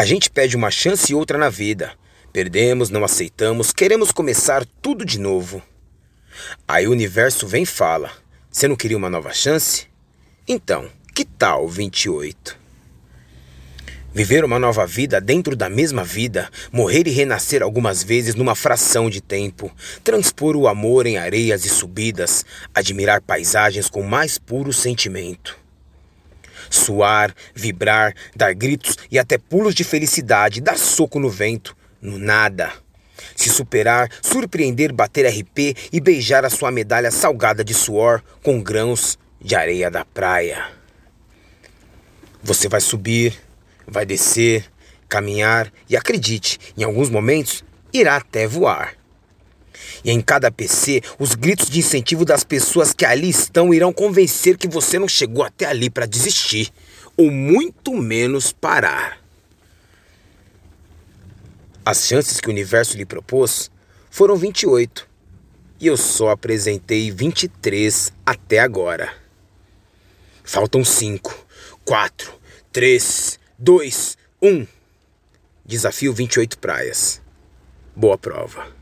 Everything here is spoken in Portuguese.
A gente pede uma chance e outra na vida. Perdemos, não aceitamos, queremos começar tudo de novo. Aí o universo vem e fala: Você não queria uma nova chance? Então, que tal 28? Viver uma nova vida dentro da mesma vida, morrer e renascer algumas vezes numa fração de tempo, transpor o amor em areias e subidas, admirar paisagens com mais puro sentimento suar, vibrar, dar gritos e até pulos de felicidade, dar soco no vento, no nada. Se superar, surpreender, bater RP e beijar a sua medalha salgada de suor com grãos de areia da praia. Você vai subir, vai descer, caminhar e acredite, em alguns momentos irá até voar. E em cada PC, os gritos de incentivo das pessoas que ali estão irão convencer que você não chegou até ali para desistir, ou muito menos parar. As chances que o universo lhe propôs foram 28, e eu só apresentei 23 até agora. Faltam 5, 4, 3, 2, 1. Desafio 28 praias. Boa prova.